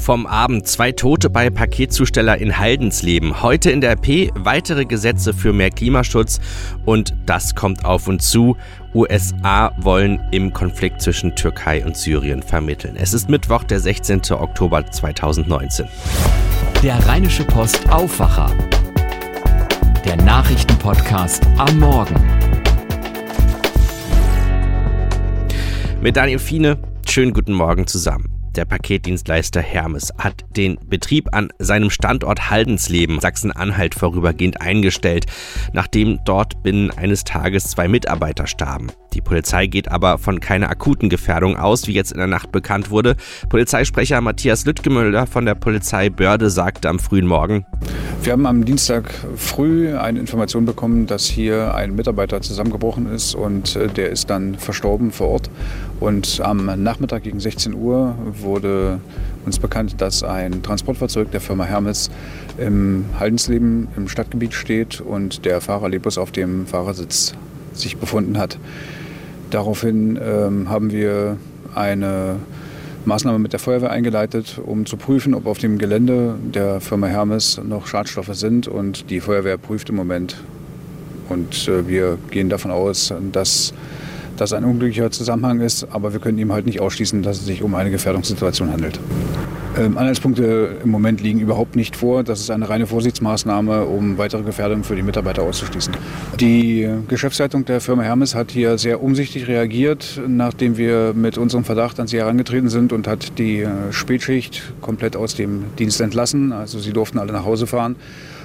vom Abend. Zwei Tote bei Paketzusteller in Haldensleben. Heute in der RP weitere Gesetze für mehr Klimaschutz und das kommt auf uns zu. USA wollen im Konflikt zwischen Türkei und Syrien vermitteln. Es ist Mittwoch, der 16. Oktober 2019. Der Rheinische Post Aufwacher. Der Nachrichtenpodcast am Morgen. Mit Daniel Fiene, schönen guten Morgen zusammen. Der Paketdienstleister Hermes hat den Betrieb an seinem Standort Haldensleben, Sachsen-Anhalt, vorübergehend eingestellt, nachdem dort binnen eines Tages zwei Mitarbeiter starben. Die Polizei geht aber von keiner akuten Gefährdung aus, wie jetzt in der Nacht bekannt wurde. Polizeisprecher Matthias Lüttgemüller von der Polizei Börde sagte am frühen Morgen, wir haben am Dienstag früh eine Information bekommen, dass hier ein Mitarbeiter zusammengebrochen ist und äh, der ist dann verstorben vor Ort. Und am Nachmittag gegen 16 Uhr wurde uns bekannt, dass ein Transportfahrzeug der Firma Hermes im Haldensleben im Stadtgebiet steht und der Fahrer leblos auf dem Fahrersitz sich befunden hat. Daraufhin ähm, haben wir eine Maßnahme mit der Feuerwehr eingeleitet, um zu prüfen, ob auf dem Gelände der Firma Hermes noch Schadstoffe sind. Und die Feuerwehr prüft im Moment. Und äh, wir gehen davon aus, dass das ein unglücklicher Zusammenhang ist, aber wir können ihm halt nicht ausschließen, dass es sich um eine Gefährdungssituation handelt. Ähm, Anhaltspunkte im Moment liegen überhaupt nicht vor. Das ist eine reine Vorsichtsmaßnahme, um weitere Gefährdungen für die Mitarbeiter auszuschließen. Die Geschäftsleitung der Firma Hermes hat hier sehr umsichtig reagiert, nachdem wir mit unserem Verdacht an sie herangetreten sind und hat die äh, Spätschicht komplett aus dem Dienst entlassen. Also sie durften alle nach Hause fahren.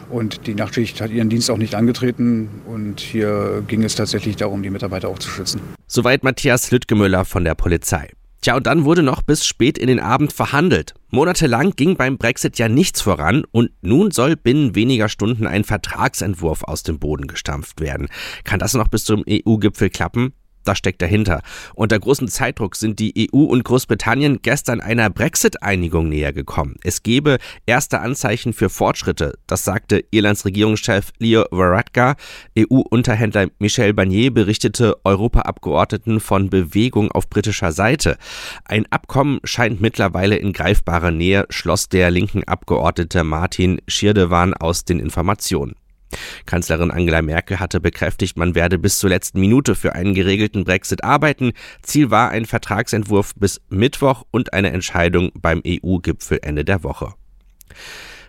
Und die Nachtschicht hat ihren Dienst auch nicht angetreten. Und hier ging es tatsächlich darum, die Mitarbeiter auch zu schützen. Soweit Matthias Lüttgemüller von der Polizei. Tja, und dann wurde noch bis spät in den Abend verhandelt. Monatelang ging beim Brexit ja nichts voran und nun soll binnen weniger Stunden ein Vertragsentwurf aus dem Boden gestampft werden. Kann das noch bis zum EU-Gipfel klappen? Das steckt dahinter. Unter großem Zeitdruck sind die EU und Großbritannien gestern einer Brexit-Einigung näher gekommen. Es gebe erste Anzeichen für Fortschritte, das sagte Irlands Regierungschef Leo Varadkar. EU-Unterhändler Michel Barnier berichtete Europaabgeordneten von Bewegung auf britischer Seite. Ein Abkommen scheint mittlerweile in greifbarer Nähe, schloss der linken Abgeordnete Martin Schirdewan aus den Informationen. Kanzlerin Angela Merkel hatte bekräftigt, man werde bis zur letzten Minute für einen geregelten Brexit arbeiten. Ziel war ein Vertragsentwurf bis Mittwoch und eine Entscheidung beim EU-Gipfel Ende der Woche.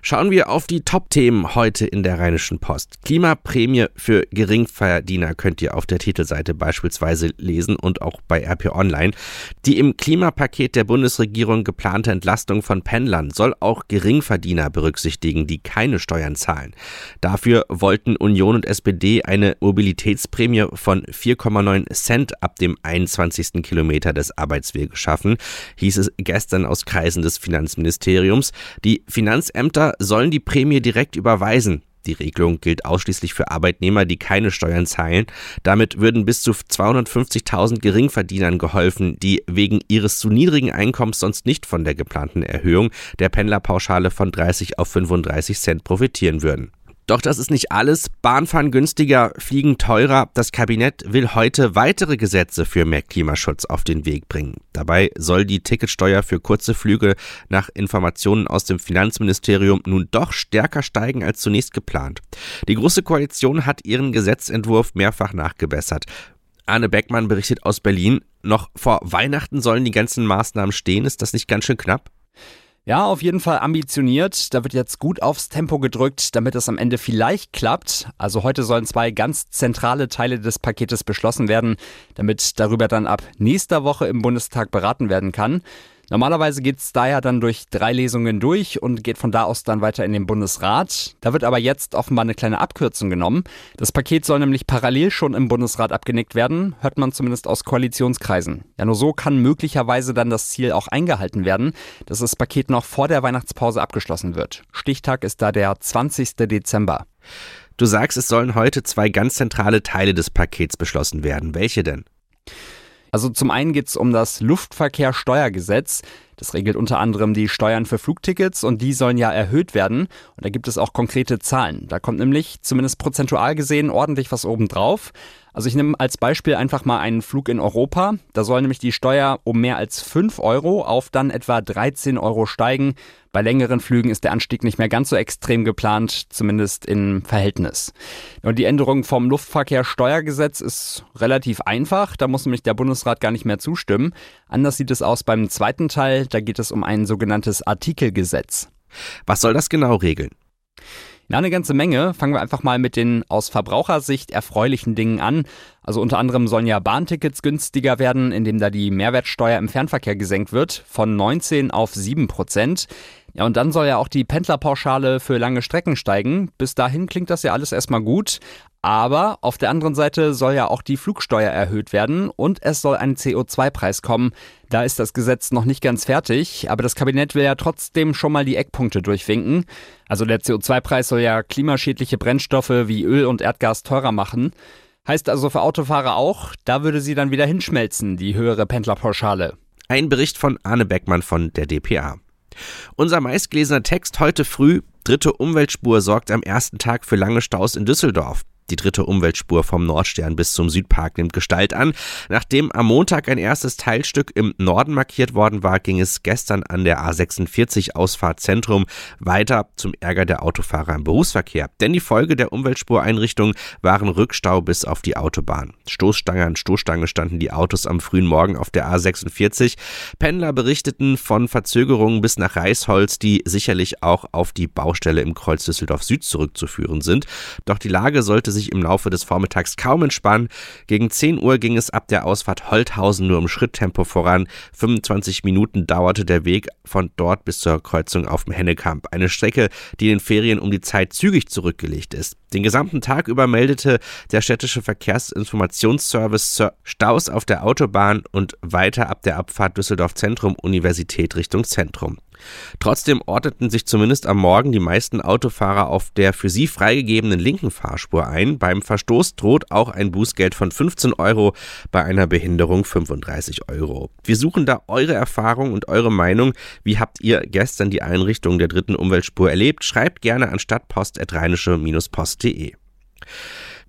Schauen wir auf die Top-Themen heute in der Rheinischen Post. Klimaprämie für Geringverdiener könnt ihr auf der Titelseite beispielsweise lesen und auch bei RP Online. Die im Klimapaket der Bundesregierung geplante Entlastung von Pendlern soll auch Geringverdiener berücksichtigen, die keine Steuern zahlen. Dafür wollten Union und SPD eine Mobilitätsprämie von 4,9 Cent ab dem 21. Kilometer des Arbeitsweges schaffen, hieß es gestern aus Kreisen des Finanzministeriums. Die Finanzämter sollen die Prämie direkt überweisen. Die Regelung gilt ausschließlich für Arbeitnehmer, die keine Steuern zahlen. Damit würden bis zu 250.000 Geringverdienern geholfen, die wegen ihres zu niedrigen Einkommens sonst nicht von der geplanten Erhöhung der Pendlerpauschale von 30 auf 35 Cent profitieren würden. Doch das ist nicht alles. Bahnfahren günstiger, Fliegen teurer. Das Kabinett will heute weitere Gesetze für mehr Klimaschutz auf den Weg bringen. Dabei soll die Ticketsteuer für kurze Flüge nach Informationen aus dem Finanzministerium nun doch stärker steigen als zunächst geplant. Die Große Koalition hat ihren Gesetzentwurf mehrfach nachgebessert. Arne Beckmann berichtet aus Berlin. Noch vor Weihnachten sollen die ganzen Maßnahmen stehen. Ist das nicht ganz schön knapp? Ja, auf jeden Fall ambitioniert. Da wird jetzt gut aufs Tempo gedrückt, damit es am Ende vielleicht klappt. Also heute sollen zwei ganz zentrale Teile des Paketes beschlossen werden, damit darüber dann ab nächster Woche im Bundestag beraten werden kann. Normalerweise geht es daher dann durch drei Lesungen durch und geht von da aus dann weiter in den Bundesrat. Da wird aber jetzt offenbar eine kleine Abkürzung genommen. Das Paket soll nämlich parallel schon im Bundesrat abgenickt werden, hört man zumindest aus Koalitionskreisen. Ja, nur so kann möglicherweise dann das Ziel auch eingehalten werden, dass das Paket noch vor der Weihnachtspause abgeschlossen wird. Stichtag ist da der 20. Dezember. Du sagst, es sollen heute zwei ganz zentrale Teile des Pakets beschlossen werden. Welche denn? Also zum einen geht es um das Luftverkehrssteuergesetz. Das regelt unter anderem die Steuern für Flugtickets und die sollen ja erhöht werden. Und da gibt es auch konkrete Zahlen. Da kommt nämlich zumindest prozentual gesehen ordentlich was obendrauf. Also ich nehme als Beispiel einfach mal einen Flug in Europa. Da soll nämlich die Steuer um mehr als 5 Euro auf dann etwa 13 Euro steigen. Bei längeren Flügen ist der Anstieg nicht mehr ganz so extrem geplant, zumindest im Verhältnis. Und die Änderung vom Luftverkehrssteuergesetz ist relativ einfach. Da muss nämlich der Bundesrat gar nicht mehr zustimmen. Anders sieht es aus beim zweiten Teil. Da geht es um ein sogenanntes Artikelgesetz. Was soll das genau regeln? Ja, eine ganze Menge. Fangen wir einfach mal mit den aus Verbrauchersicht erfreulichen Dingen an. Also unter anderem sollen ja Bahntickets günstiger werden, indem da die Mehrwertsteuer im Fernverkehr gesenkt wird von 19 auf 7 Prozent. Ja, und dann soll ja auch die Pendlerpauschale für lange Strecken steigen. Bis dahin klingt das ja alles erstmal gut. Aber auf der anderen Seite soll ja auch die Flugsteuer erhöht werden und es soll ein CO2-Preis kommen. Da ist das Gesetz noch nicht ganz fertig, aber das Kabinett will ja trotzdem schon mal die Eckpunkte durchwinken. Also der CO2-Preis soll ja klimaschädliche Brennstoffe wie Öl und Erdgas teurer machen. Heißt also für Autofahrer auch, da würde sie dann wieder hinschmelzen, die höhere Pendlerpauschale. Ein Bericht von Arne Beckmann von der DPA. Unser meistgelesener Text heute früh, dritte Umweltspur sorgt am ersten Tag für lange Staus in Düsseldorf. Die dritte Umweltspur vom Nordstern bis zum Südpark nimmt Gestalt an. Nachdem am Montag ein erstes Teilstück im Norden markiert worden war, ging es gestern an der A46 Ausfahrt Zentrum weiter zum Ärger der Autofahrer im Berufsverkehr. Denn die Folge der Umweltspureinrichtung waren Rückstau bis auf die Autobahn. Stoßstange an Stoßstange standen die Autos am frühen Morgen auf der A46. Pendler berichteten von Verzögerungen bis nach Reisholz, die sicherlich auch auf die Baustelle im Kreuz Düsseldorf Süd zurückzuführen sind. Doch die Lage sollte sich im Laufe des Vormittags kaum entspannen. Gegen 10 Uhr ging es ab der Ausfahrt Holthausen nur im Schritttempo voran. 25 Minuten dauerte der Weg von dort bis zur Kreuzung auf dem Hennekamp. Eine Strecke, die in den Ferien um die Zeit zügig zurückgelegt ist. Den gesamten Tag über meldete der städtische Verkehrsinformationsservice Staus auf der Autobahn und weiter ab der Abfahrt Düsseldorf Zentrum Universität Richtung Zentrum. Trotzdem ordneten sich zumindest am Morgen die meisten Autofahrer auf der für sie freigegebenen linken Fahrspur ein. Beim Verstoß droht auch ein Bußgeld von 15 Euro, bei einer Behinderung 35 Euro. Wir suchen da eure Erfahrung und eure Meinung. Wie habt ihr gestern die Einrichtung der dritten Umweltspur erlebt? Schreibt gerne an stadtpost.rheinische-post.de.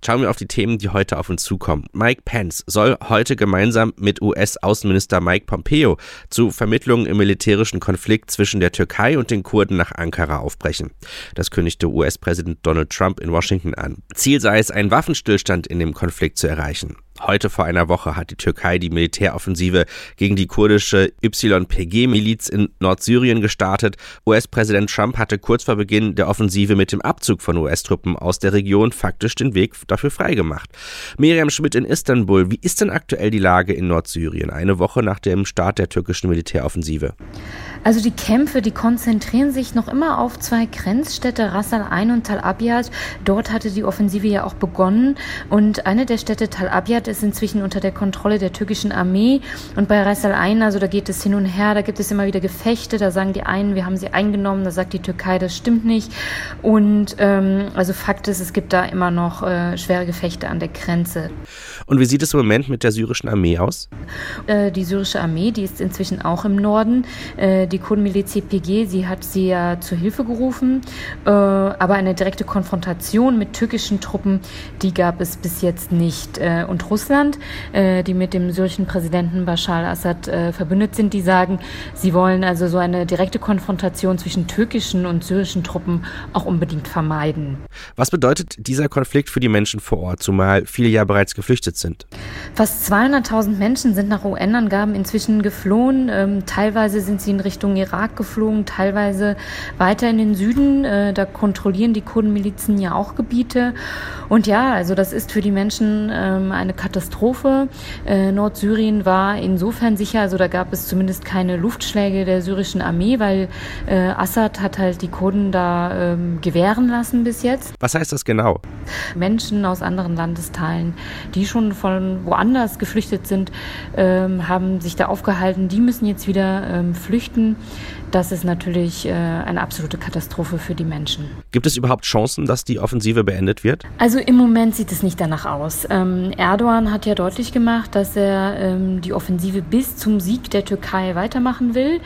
Schauen wir auf die Themen, die heute auf uns zukommen. Mike Pence soll heute gemeinsam mit US-Außenminister Mike Pompeo zu Vermittlungen im militärischen Konflikt zwischen der Türkei und den Kurden nach Ankara aufbrechen. Das kündigte US-Präsident Donald Trump in Washington an. Ziel sei es, einen Waffenstillstand in dem Konflikt zu erreichen. Heute vor einer Woche hat die Türkei die Militäroffensive gegen die kurdische YPG-Miliz in Nordsyrien gestartet. US-Präsident Trump hatte kurz vor Beginn der Offensive mit dem Abzug von US-Truppen aus der Region faktisch den Weg dafür freigemacht. Miriam Schmidt in Istanbul, wie ist denn aktuell die Lage in Nordsyrien, eine Woche nach dem Start der türkischen Militäroffensive? Also die Kämpfe, die konzentrieren sich noch immer auf zwei Grenzstädte, Ras Al Ain und Tal Abyad. Dort hatte die Offensive ja auch begonnen und eine der Städte Tal Abyad ist inzwischen unter der Kontrolle der türkischen Armee und bei Ras Al Ain, also da geht es hin und her, da gibt es immer wieder Gefechte, da sagen die einen, wir haben sie eingenommen, da sagt die Türkei, das stimmt nicht und ähm, also Fakt ist, es gibt da immer noch äh, schwere Gefechte an der Grenze. Und wie sieht es im Moment mit der syrischen Armee aus? Äh, die syrische Armee, die ist inzwischen auch im Norden. Äh, die Kurdenmiliz CPG, sie hat sie ja zur Hilfe gerufen, äh, aber eine direkte Konfrontation mit türkischen Truppen, die gab es bis jetzt nicht. Äh, und Russland, äh, die mit dem syrischen Präsidenten Bashar al-Assad äh, verbündet sind, die sagen, sie wollen also so eine direkte Konfrontation zwischen türkischen und syrischen Truppen auch unbedingt vermeiden. Was bedeutet dieser Konflikt für die Menschen vor Ort, zumal viele ja bereits geflüchtet sind? Fast 200.000 Menschen sind nach UN-Angaben inzwischen geflohen. Ähm, teilweise sind sie in Richtung Richtung Irak geflogen, teilweise weiter in den Süden. Äh, da kontrollieren die Kurdenmilizen ja auch Gebiete. Und ja, also das ist für die Menschen ähm, eine Katastrophe. Äh, Nordsyrien war insofern sicher, also da gab es zumindest keine Luftschläge der syrischen Armee, weil äh, Assad hat halt die Kurden da ähm, gewähren lassen bis jetzt. Was heißt das genau? Menschen aus anderen Landesteilen, die schon von woanders geflüchtet sind, ähm, haben sich da aufgehalten. Die müssen jetzt wieder ähm, flüchten Süden. Das ist natürlich äh, eine absolute Katastrophe für die Menschen. Gibt es überhaupt Chancen, dass die Offensive beendet wird? Also im Moment sieht es nicht danach aus. Ähm, Erdogan hat ja deutlich gemacht, dass er ähm, die Offensive bis zum Sieg der Türkei weitermachen will.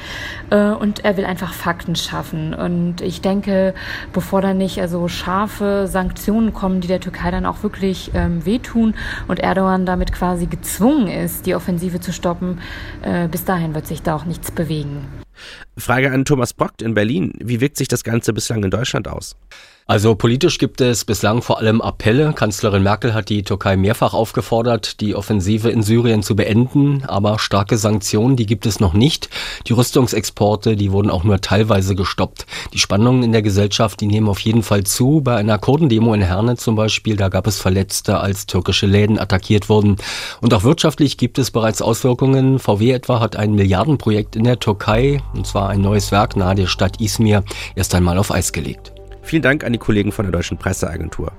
Äh, und er will einfach Fakten schaffen. Und ich denke, bevor da nicht also scharfe Sanktionen kommen, die der Türkei dann auch wirklich ähm, wehtun und Erdogan damit quasi gezwungen ist, die Offensive zu stoppen, äh, bis dahin wird sich da auch nichts bewegen. Frage an Thomas Brockt in Berlin. Wie wirkt sich das Ganze bislang in Deutschland aus? Also politisch gibt es bislang vor allem Appelle. Kanzlerin Merkel hat die Türkei mehrfach aufgefordert, die Offensive in Syrien zu beenden, aber starke Sanktionen, die gibt es noch nicht. Die Rüstungsexporte, die wurden auch nur teilweise gestoppt. Die Spannungen in der Gesellschaft, die nehmen auf jeden Fall zu. Bei einer Kurdendemo in Herne zum Beispiel, da gab es Verletzte, als türkische Läden attackiert wurden. Und auch wirtschaftlich gibt es bereits Auswirkungen. VW etwa hat ein Milliardenprojekt in der Türkei, und zwar ein neues Werk nahe der Stadt Izmir, erst einmal auf Eis gelegt. Vielen Dank an die Kollegen von der Deutschen Presseagentur.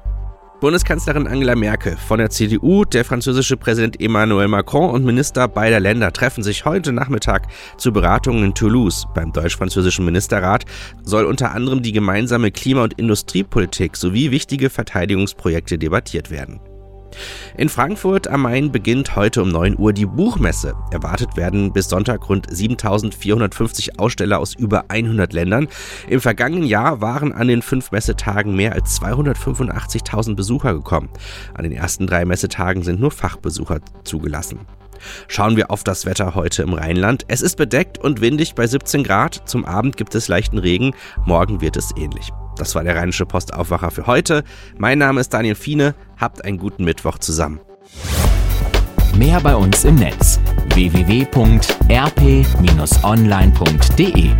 Bundeskanzlerin Angela Merkel von der CDU, der französische Präsident Emmanuel Macron und Minister beider Länder treffen sich heute Nachmittag zu Beratungen in Toulouse. Beim deutsch-französischen Ministerrat soll unter anderem die gemeinsame Klima- und Industriepolitik sowie wichtige Verteidigungsprojekte debattiert werden. In Frankfurt am Main beginnt heute um 9 Uhr die Buchmesse. Erwartet werden bis Sonntag rund 7450 Aussteller aus über 100 Ländern. Im vergangenen Jahr waren an den fünf Messetagen mehr als 285.000 Besucher gekommen. An den ersten drei Messetagen sind nur Fachbesucher zugelassen. Schauen wir auf das Wetter heute im Rheinland. Es ist bedeckt und windig bei 17 Grad. Zum Abend gibt es leichten Regen. Morgen wird es ähnlich. Das war der Rheinische Postaufwacher für heute. Mein Name ist Daniel Fiene. Habt einen guten Mittwoch zusammen. Mehr bei uns im Netz www.rp-online.de